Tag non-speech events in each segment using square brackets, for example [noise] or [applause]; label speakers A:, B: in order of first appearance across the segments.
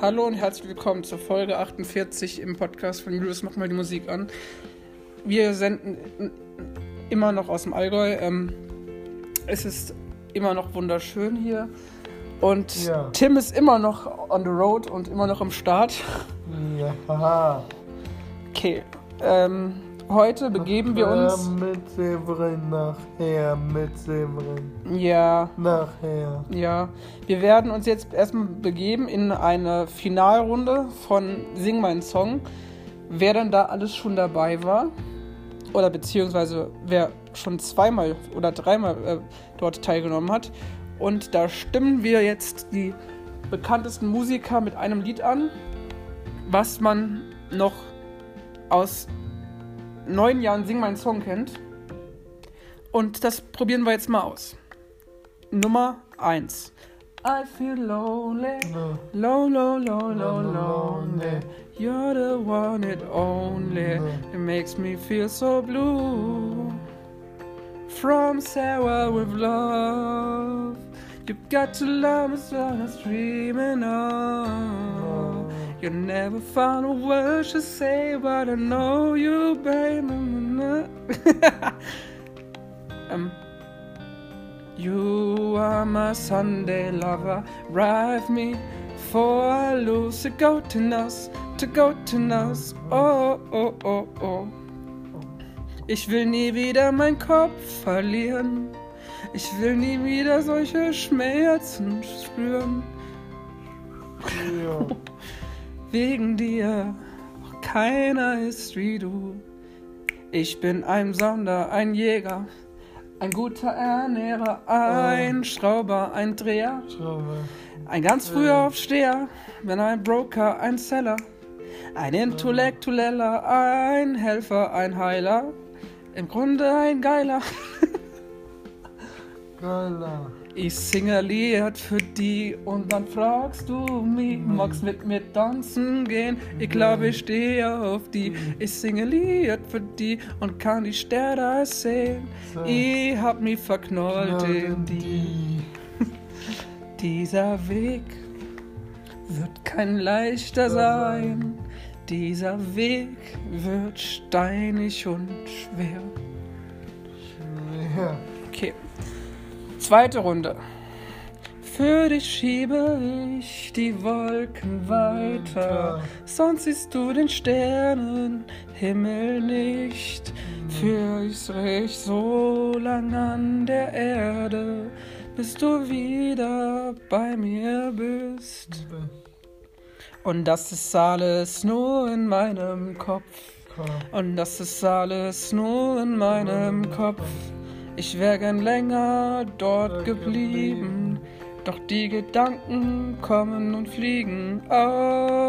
A: Hallo und herzlich willkommen zur Folge 48 im Podcast von Julius Mach mal die Musik an. Wir senden immer noch aus dem Allgäu. Ähm, es ist immer noch wunderschön hier. Und
B: Ja.
A: Tim ist immer noch on the road und immer noch im Start.
B: Ja.
A: Okay. Ähm, heute begeben wir uns.
B: Mit Severin nachher, mit Severin
A: Ja,
B: nachher.
A: ja. Wir werden uns jetzt erstmal begeben in eine Finalrunde von Sing meinen Song. Wer dann da alles schon dabei war, oder beziehungsweise wer schon zweimal oder dreimal äh, dort teilgenommen hat. Und da stimmen wir jetzt die bekanntesten Musiker mit einem Lied an, was man noch aus neun Jahren Sing meinen Song kennt. Und das probieren wir jetzt mal aus. Nummer 1. I feel lonely, low, low, low, low, lonely. You're the one and only. It makes me feel so blue. From Sarah with love. You got to love me so I'm dreaming of. You never found a word to say, but I know you, baby. [laughs] um, you are my Sunday lover. Drive me for I lose to go to us, to go to us. Oh, oh, oh, oh. Ich will nie wieder meinen Kopf verlieren. Ich will nie wieder solche Schmerzen spüren.
B: Ja.
A: Wegen dir, auch keiner ist wie du. Ich bin ein Sonder, ein Jäger, ein guter Ernährer, ein Schrauber, ein Dreher,
B: Schraube.
A: ein ganz früher Aufsteher, bin ein Broker, ein Seller, ein Intellektueller, ein Helfer, ein Heiler, im Grunde ein Geiler. [laughs]
B: Geiler.
A: Ich singe ein Lied für die und dann fragst du mich, magst mit mir tanzen gehen? Ich glaube, ich stehe auf die. Ich singe ein Lied für die und kann die Sterne sehen. Ich hab mich verknallt in die.
B: die. [laughs]
A: Dieser Weg wird kein leichter sein. Dieser Weg wird steinig und schwer.
B: Ja.
A: Zweite Runde. Für dich schiebe ich die Wolken weiter, sonst siehst du den Sternenhimmel nicht. Für ich so lang an der Erde, bis du wieder bei mir bist. Und das ist alles nur in meinem Kopf. Und das ist alles nur in meinem Kopf. Ich wäre gern länger dort geblieben, doch die Gedanken kommen und fliegen. Oh.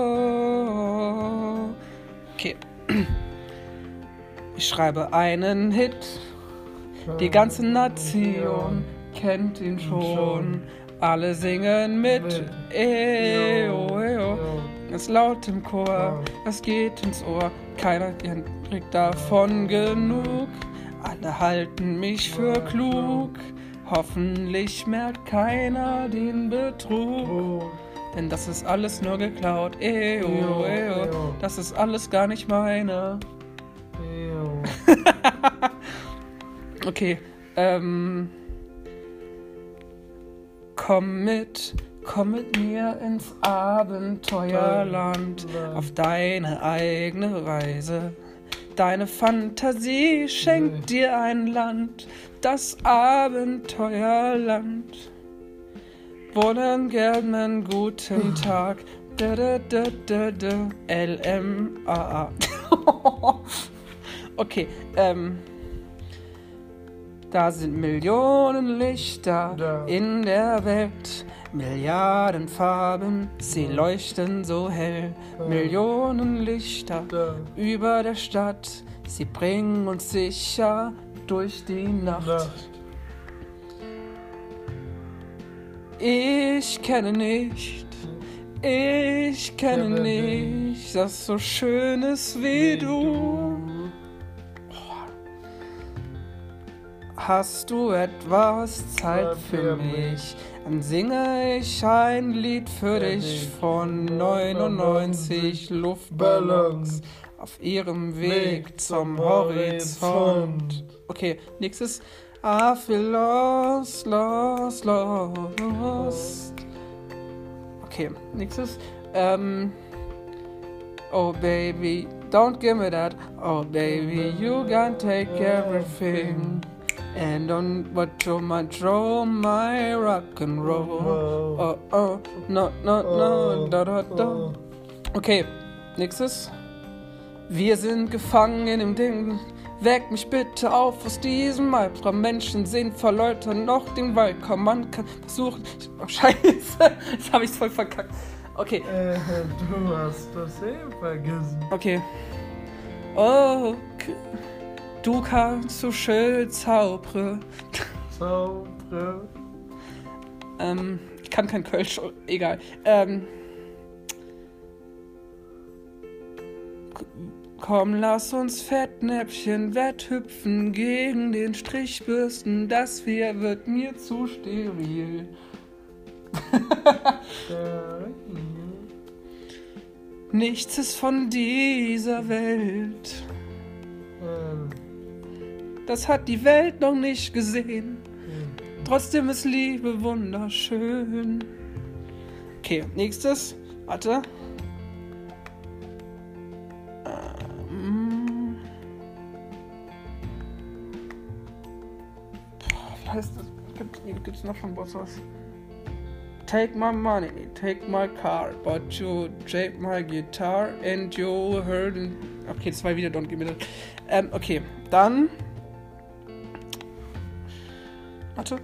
A: Okay. Ich schreibe einen Hit, die ganze Nation kennt ihn schon. Alle singen mit. Eo, eo. Es laut im Chor, es geht ins Ohr, keiner kriegt davon genug. Alle halten mich für klug, hoffentlich merkt keiner den Betrug. Denn das ist alles nur geklaut, eo.
B: eo.
A: Das ist alles gar nicht meine. [laughs] Okay, ähm. Komm mit, komm mit mir ins Abenteuerland, auf deine eigene Reise. Deine Fantasie schenkt dir ein Land, das Abenteuerland. Wollen gern einen guten [laughs] Tag. Da, da, da, da, da. L-M-A-A. okay, ähm. Da sind Millionen Lichter in der Welt, Milliarden Farben, sie leuchten so hell. Millionen Lichter über der Stadt, sie bringen uns sicher durch die Nacht. Ich kenne nicht, ich kenne
B: Kenne
A: nicht, das so Schönes wie du. Hast du etwas Zeit für mich? Dann singe ich ein Lied für dich von 99 Luftballons auf ihrem Weg zum Horizont. Okay, nächstes. I feel lost, lost, lost. Okay, nächstes. Ähm. Oh baby, don't give me that. Oh baby, you can take everything. And don't watch your much roll my rock and roll. Oh oh, no, no, no, da da da. Okay, nächstes. Wir sind gefangen dem Ding. Weck mich bitte auf aus diesem Albtraum. Menschen sehen vor Leuten noch den Wald. Komm, man kann versuchen. Oh, Scheiße, [laughs] jetzt habe ich voll verkackt. Okay.
B: Äh, du hast das eh vergessen.
A: Okay. Oh, k- du kannst so schön zaubern.
B: Zaubre.
A: Ähm, ich kann kein Kölsch, egal. Ähm. Komm, lass uns Fettnäpfchen wetthüpfen gegen den Strichbürsten. Das hier wird mir zu steril. [laughs] Nichts ist von dieser Welt.
B: Ähm,
A: Das hat die Welt noch nicht gesehen. Trotzdem ist Liebe wunderschön. Okay, nächstes. Warte. Ähm. Wie heißt das? Gibt, gibt's noch von was? Take my money, take my car, but you take my guitar and you heard. Okay, das war wieder Don't Give Me That. Ähm, okay, dann. Warte.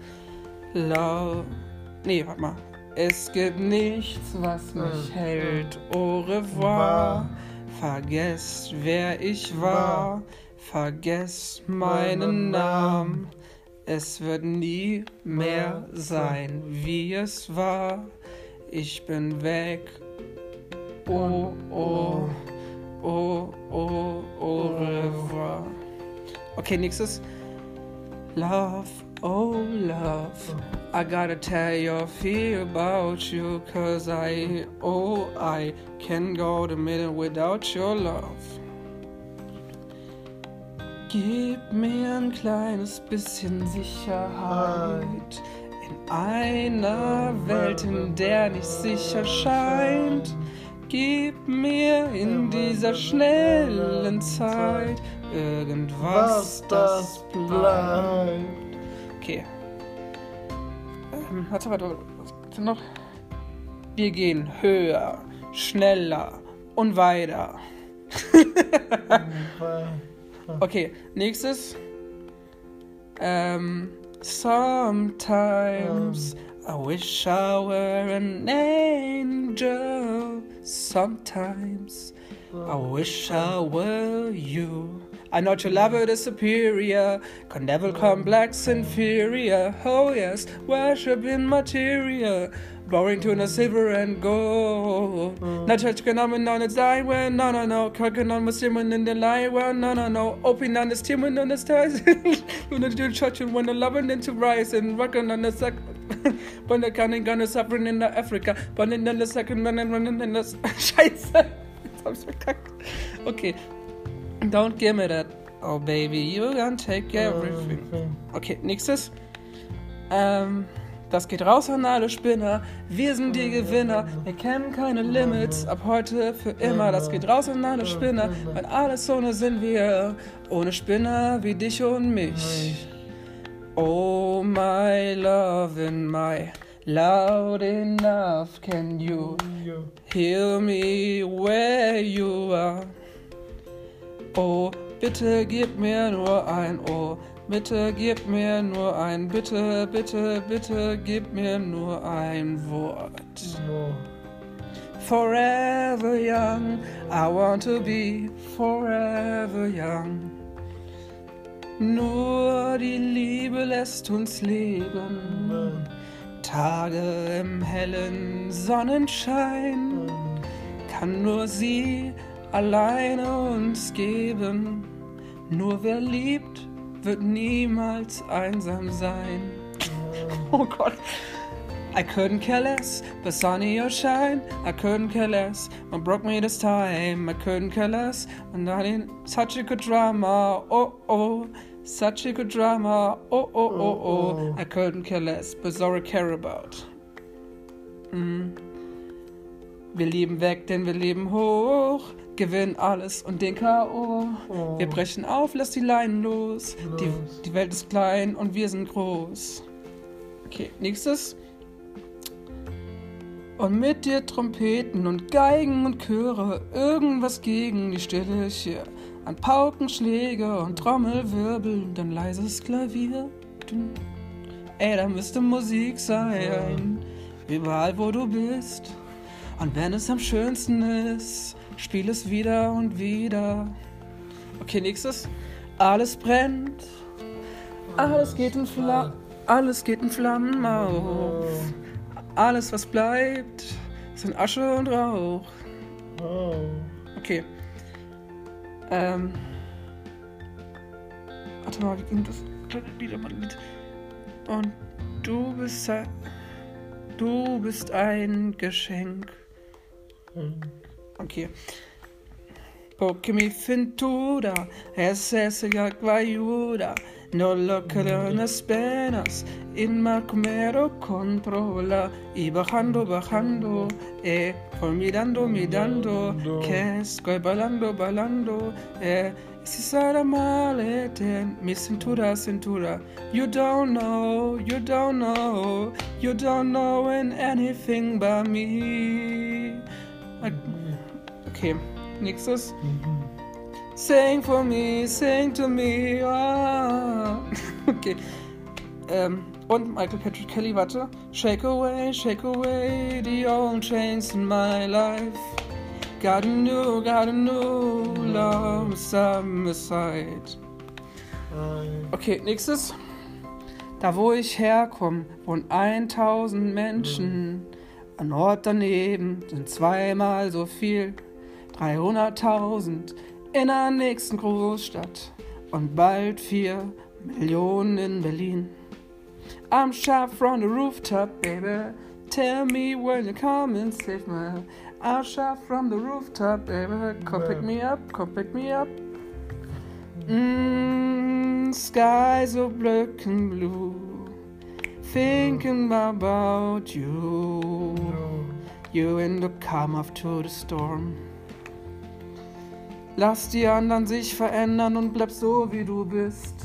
A: Love. Nee, warte mal. Es gibt nichts, was mich
B: Äh,
A: hält. Au revoir. Vergesst, wer ich war. Vergesst meinen Namen. Es wird nie mehr sein, wie es war. Ich bin weg. Oh, oh, oh, oh, au revoir. Okay, nächstes. Love, oh love. I gotta tell you, feel about you, cause I, oh, I can go the minute without your love. Gib mir ein kleines bisschen Sicherheit in einer Welt, in der nicht sicher scheint. Gib mir in dieser schnellen Zeit irgendwas,
B: was
A: das
B: das
A: bleibt. Okay. Ähm, warte, warte, was gibt's denn noch? Wir gehen höher, schneller und weiter. [laughs] Okay, nächstes. Ähm, sometimes I wish I were an angel. Sometimes I wish I were you. I know your lover is superior, can never complex inferior. Oh yes, worship in material, boring to the silver and gold. Not church phenomenon, it's dying when no no no, cooking on Muslim in the lie well no no no, open on the steam and on the stars. When [laughs] the do church and when the loving into rise and rocking on the second. [laughs] When the counting gun is suffering in Africa, but in the second and running in the Scheiße. Jetzt hab ich's verkackt. Okay. Don't give me that. Oh baby, you can take everything. Okay, nächstes. Ähm, das geht raus an alle Spinner. Wir sind die Gewinner. Wir kennen keine Limits. Ab heute für immer. Das geht raus an alle Spinner. Weil alles ohne sind wir. Ohne Spinner wie dich und mich. Oh my love and my loud enough. Can you hear me where you are? Oh, bitte gib mir nur ein Ohr. Bitte gib mir nur ein, bitte, bitte, bitte gib mir nur ein Wort. Forever young, I want to be forever young. Nur die Liebe lässt uns leben. Tage im hellen Sonnenschein kann nur sie alleine uns geben. Nur wer liebt, wird niemals einsam sein. [laughs] Oh Gott. I couldn't care less, but sunny or shine. I couldn't care less, what broke me this time. I couldn't care less, and I didn't. Such a good drama, oh oh. Such a good drama, oh oh oh oh. I couldn't care less, but I care about. Mm. Wir leben weg, denn wir leben hoch. Gewinnen alles und den K.O.
B: Oh.
A: Wir brechen auf, lass die Leinen los. Die,
B: Los.
A: die Welt ist klein und wir sind groß. Okay, nächstes. Und mit dir Trompeten und Geigen und Chöre, irgendwas gegen die Stille hier. An Paukenschläge und Trommelwirbel und ein leises Klavier. Ey, da müsste Musik sein, überall wo du bist. Und wenn es am schönsten ist, spiel es wieder und wieder. Okay, nächstes. Alles brennt, alles geht in Flammen, alles geht in Flammen auf. Alles, was bleibt, sind Asche und Rauch.
B: Oh.
A: Okay. Ähm. Warte mal, wie ging das kleine Lied? Und du bist ein, du bist ein Geschenk. Okay. Porque mi cintura es ese guayuda. No lo que las penas in Macomero controla. Y bajando, bajando, eh, por mirando, mirando, que estoy bailando, bailando, eh. Si será malete, mi cintura, cintura. You don't know, you don't know, you don't know in anything but me. Okay, nächstes. Sing for me, sing to me. Ah. [laughs] Okay. Ähm, und Michael Patrick Kelly, warte. Shake away, shake away the old chains in my life. Got a new, got a new love beside. Okay, nächstes. Da wo ich herkomme, wohnen 1000 Menschen. Ein Ort daneben sind zweimal so viel. 300.000 in der nächsten Großstadt. Und bald 4 Millionen in Berlin. I'm shot from the rooftop, baby. Tell me when you come and save me. I'm shot from the rooftop, baby. Come pick me up, come pick me up. Mm, skies so black and blue. Thinking about you. You in the calm after the storm. Lass die anderen sich verändern und bleib so wie du bist.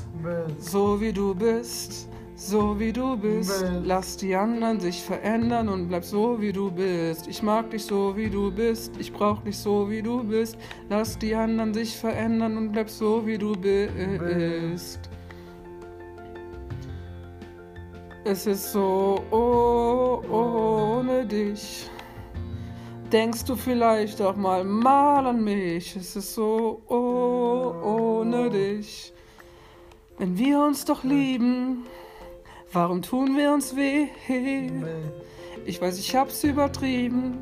A: So wie du bist. So wie du bist. Lass die anderen sich verändern und bleib so wie du bist. Ich mag dich so wie du bist. Ich brauch dich so wie du bist. Lass die anderen sich verändern und bleib so wie du bist. Es ist so oh, ohne dich. Denkst du vielleicht auch mal mal an mich? Es ist so oh, ohne dich. Wenn wir uns doch lieben, warum tun wir uns weh? Ich weiß, ich hab's übertrieben,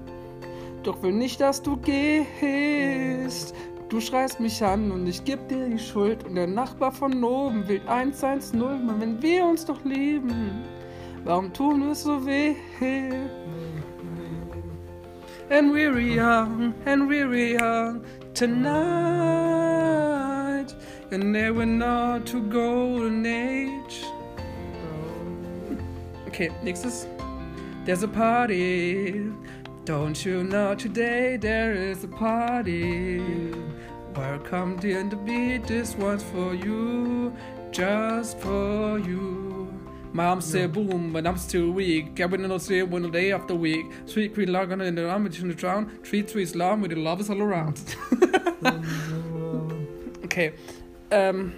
A: doch will nicht, dass du gehst. Du schreist mich an und ich geb dir die Schuld und der Nachbar von oben will 110, Mann, wenn wir uns doch lieben, warum tun wir es so weh? And we're young, and we're young tonight, and they were not to golden age. Okay, nächstes. There's a party. Don't you know today there is a party? Welcome dear the beat, this one's for you, just for you. Mom said boom, but I'm still weak. Gavin and say when the day after week. Sweet queen logging in the arm in the drown. Three trees long with the lovers all around. [laughs] okay. Ähm.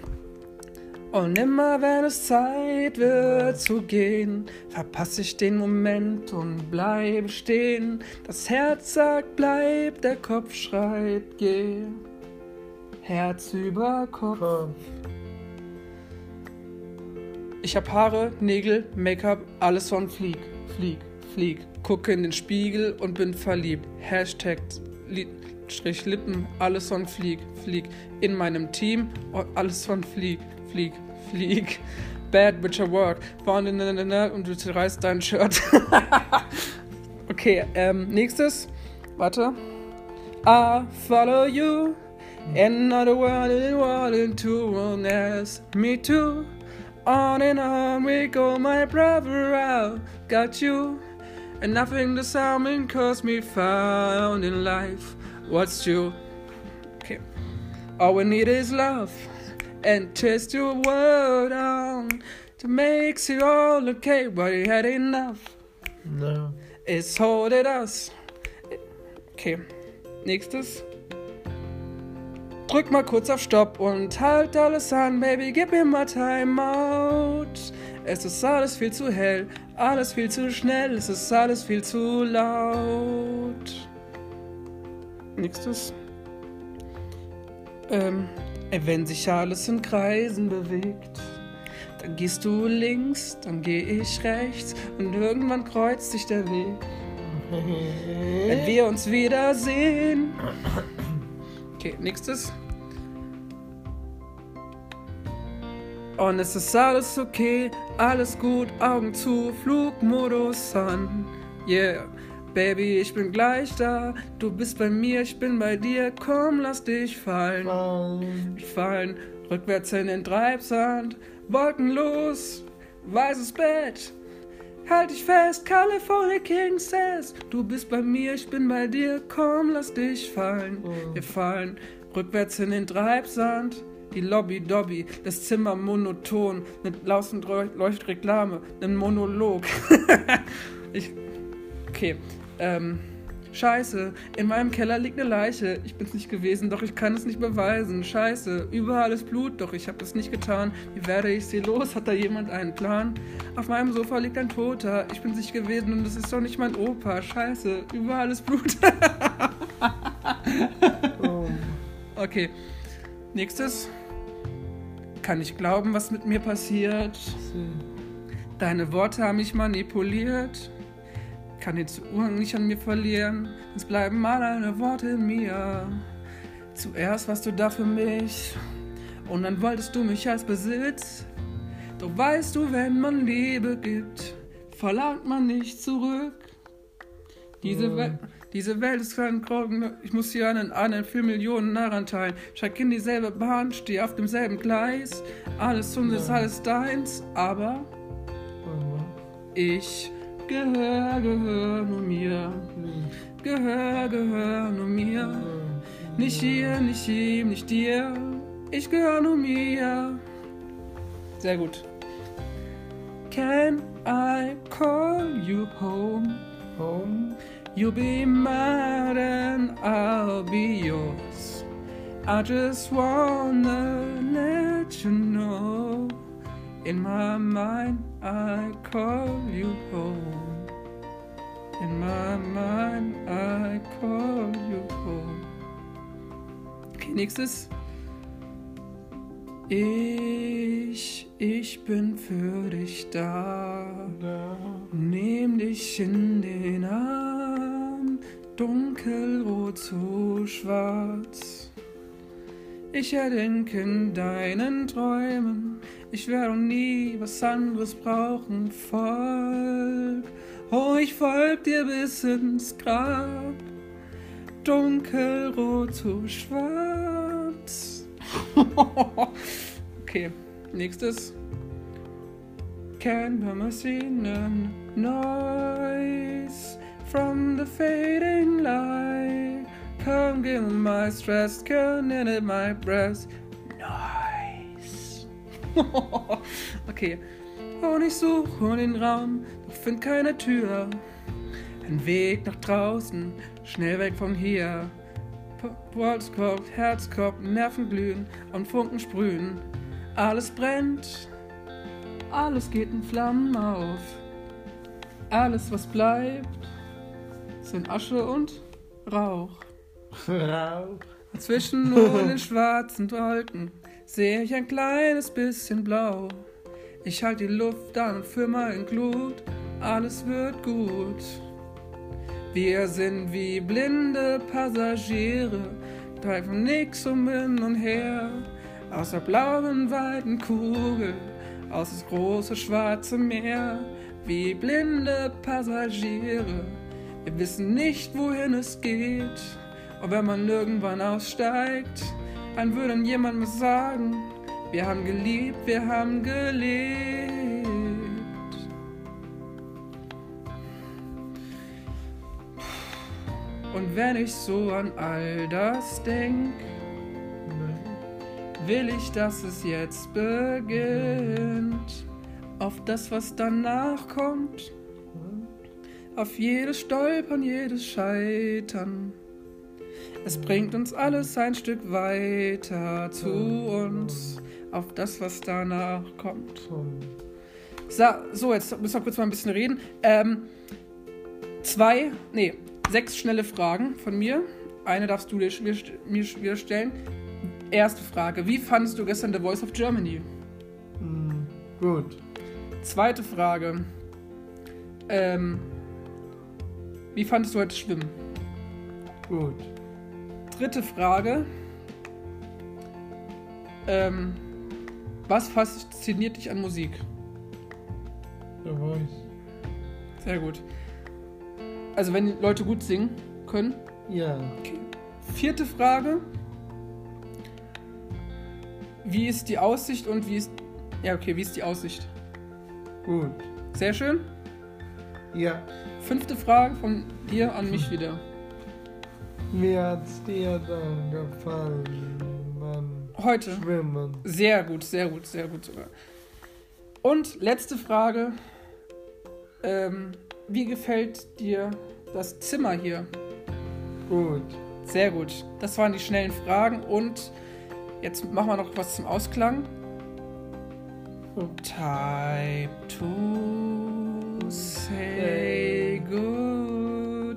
A: Und immer wenn es Zeit wird zu gehen, verpasse ich den Moment und bleibe stehen. Das Herz sagt bleib, der Kopf schreit geh. Herz über Kopf. Ich hab Haare, Nägel, Make-up, alles von Flieg, Flieg, Flieg. Gucke in den Spiegel und bin verliebt. Hashtag Li Strich Lippen, alles von Flieg, Flieg. In meinem Team, oh, alles von Flieg, Flieg, flieg. Bad Witcher Work. Und du zerreißt dein Shirt. [laughs] okay, ähm, nächstes. Warte. I follow you. Another one in world into wellness. Me too. On and on we go, my brother. I got you. And nothing the salmon cause me found in life. What's true? Okay. All we need is love and twist your world on to make it all okay. But you had enough.
B: No.
A: It's holding us. Okay. Nächstes. Drück mal kurz auf Stopp und halt alles an, Baby, gib mir mal Time out. Es ist alles viel zu hell, alles viel zu schnell, es ist alles viel zu laut. Nächstes. Ähm, wenn sich alles in Kreisen bewegt, dann gehst du links, dann geh ich rechts und irgendwann kreuzt sich der Weg. Wenn wir uns wiedersehen. Okay, nächstes. Und es ist alles okay, alles gut, Augen zu, Flugmodus an. Yeah, Baby, ich bin gleich da. Du bist bei mir, ich bin bei dir. Komm, lass dich fallen.
B: Fallen.
A: Fallen, rückwärts in den Treibsand. Wolkenlos, weißes Bett. Halt dich fest, California King says. Du bist bei mir, ich bin bei dir. Komm, lass dich fallen. Wir fallen rückwärts in den Treibsand. Die Lobby Dobby, das Zimmer monoton, mit lausend läuft Reklame, ein Monolog. [laughs] ich, okay, ähm, Scheiße, in meinem Keller liegt eine Leiche. Ich bin's nicht gewesen, doch ich kann es nicht beweisen. Scheiße, überall ist Blut, doch ich habe es nicht getan. Wie werde ich sie los? Hat da jemand einen Plan? Auf meinem Sofa liegt ein Toter. Ich bin's nicht gewesen und es ist doch nicht mein Opa. Scheiße, überall ist Blut. [laughs]
B: Oh.
A: okay, nächstes. Kann ich glauben, was mit mir passiert? Deine Worte haben mich manipuliert. Kann den Zugang nicht an mir verlieren. Es bleiben mal deine Worte in mir. Zuerst warst du da für mich. Und dann wolltest du mich als Besitz. Doch weißt du, wenn man Liebe gibt, verlangt man nicht zurück. Diese,
B: Ja.
A: Welt, diese Welt ist kein Krogen. Ich muss hier einen anderen für Millionen Narren teilen. Steig in dieselbe Bahn, steh auf demselben Gleis. Alles
B: Ja.
A: alles deins. Aber ich gehör, gehör nur mir. Gehör, gehör nur mir. Nicht hier, nicht ihm, nicht dir. Ich gehör nur mir. Sehr gut. Can I call you home?
B: Home.
A: You'll be mine and I'll be yours. I just wanna let you know. In my mind, I call you home. In my mind, I call you home. Okay, nächstes. Ich, ich bin für dich da. Nimm dich in den Arm, dunkelrot zu schwarz. Ich erdenke in deinen Träumen, ich werde nie was anderes brauchen. Folg, oh, ich folg dir bis ins Grab, dunkelrot zu schwarz. [laughs] [laughs] okay, nächstes. Can be seen a noise from the fading light. Come give my stress, can in my breast. Nice. [laughs] okay. Und ich suche den Raum, doch find keine Tür. Ein Weg nach draußen, schnell weg von hier. Puls kocht, Herz kocht, Nerven glühen und Funken sprühen. Alles brennt, alles geht in Flammen auf. Alles, was bleibt, sind Asche und Rauch.
B: Rauch.
A: Zwischen nur [laughs] den schwarzen Wolken sehe ich ein kleines bisschen blau. Ich halte die Luft an für mein Glut, alles wird gut. Wir sind wie blinde Passagiere, treiben nix um hin und her. Aus der blauen, weiten Kugel, aus das große schwarze Meer, wie blinde Passagiere. Wir wissen nicht, wohin es geht, und wenn man irgendwann aussteigt, dann würde jemand sagen, wir haben geliebt, wir haben gelebt. Und wenn ich so an all das denk, will ich, dass es jetzt beginnt. Auf das, was danach kommt. Auf jedes Stolpern, jedes Scheitern. Es bringt uns alles ein Stück weiter zu uns. Auf das, was danach kommt. So, so jetzt müssen wir kurz mal ein bisschen reden. Ähm, zwei, nee, sechs schnelle Fragen von mir. Eine darfst du dir mir wieder stellen. Erste Frage: Wie fandest du gestern The Voice of Germany?
B: Mm, gut.
A: Zweite Frage: ähm, Wie fandest du heute Schwimmen?
B: Gut.
A: Dritte Frage: ähm, Was fasziniert dich an Musik?
B: The Voice.
A: Sehr gut. Also wenn Leute gut singen können.
B: Ja.
A: Okay. Vierte Frage. Wie ist die Aussicht und wie ist. Ja, okay, wie ist die Aussicht?
B: Gut.
A: Sehr schön.
B: Ja.
A: Fünfte Frage von dir an mich wieder.
B: Wie hat's dir dann gefallen beim
A: Heute.
B: Schwimmen?
A: Sehr gut, sehr gut, sehr gut sogar. Und letzte Frage. Ähm, wie gefällt dir das Zimmer hier?
B: Gut.
A: Sehr gut. Das waren die schnellen Fragen und jetzt machen wir noch was zum Ausklang. Time to say goodbye.